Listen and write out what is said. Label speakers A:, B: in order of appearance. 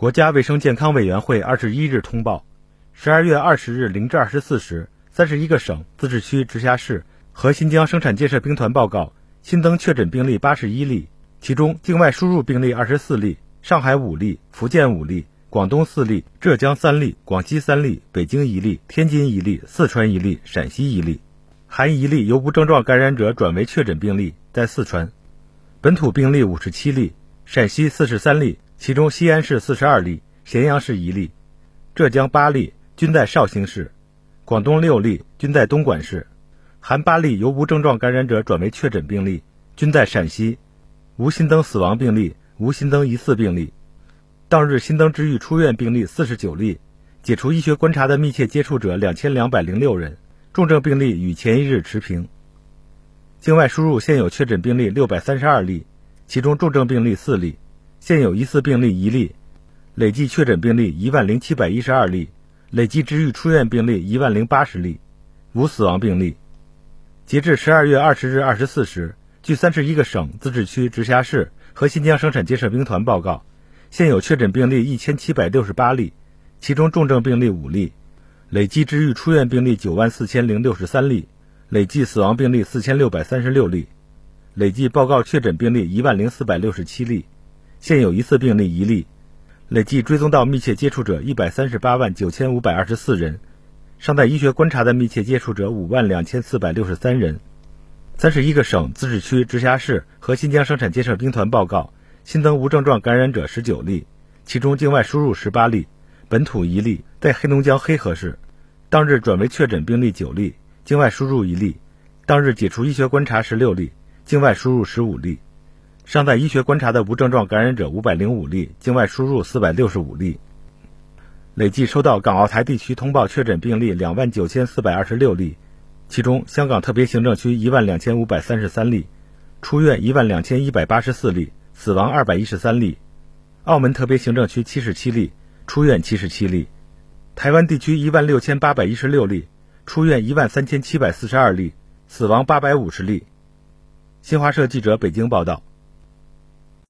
A: 国家卫生健康委员会二十一日通报，十二月二十日零至二十四时，三十一个省、自治区、直辖市和新疆生产建设兵团报告新增确诊病例八十一例，其中境外输入病例二十四例，上海五例，福建五例，广东四例，浙江三例，广西三例，北京一例，天津一例，四川一例，陕西一例，含一例由无症状感染者转为确诊病例，在四川，本土病例五十七例，陕西四十三例。其中，西安市四十二例，咸阳市一例，浙江八例，均在绍兴市；广东六例，均在东莞市，含八例由无症状感染者转为确诊病例，均在陕西，无新增死亡病例，无新增疑似病例。当日新增治愈出院病例四十九例，解除医学观察的密切接触者两千两百零六人，重症病例与前一日持平。境外输入现有确诊病例六百三十二例，其中重症病例四例。现有疑似病例一例，累计确诊病例一万零七百一十二例，累计治愈出院病例一万零八十例，无死亡病例。截至十二月二十日二十四时，据三十一个省、自治区、直辖市和新疆生产建设兵团报告，现有确诊病例一千七百六十八例，其中重症病例五例，累计治愈出院病例九万四千零六十三例，累计死亡病例四千六百三十六例，累计报告确诊病例一万零四百六十七例。现有疑似病例一例，累计追踪到密切接触者一百三十八万九千五百二十四人，尚在医学观察的密切接触者五万两千四百六十三人。三十一个省、自治区、直辖市和新疆生产建设兵团报告新增无症状感染者十九例，其中境外输入十八例，本土一例，在黑龙江黑河市。当日转为确诊病例九例，境外输入一例。当日解除医学观察十六例，境外输入十五例。尚在医学观察的无症状感染者五百零五例，境外输入四百六十五例。累计收到港澳台地区通报确诊病例两万九千四百二十六例，其中香港特别行政区一万两千五百三十三例，出院一万两千一百八十四例，死亡二百一十三例；澳门特别行政区七十七例，出院七十七例；台湾地区一万六千八百一十六例，出院一万三千七百四十二例，死亡八百五十例。新华社记者北京报道。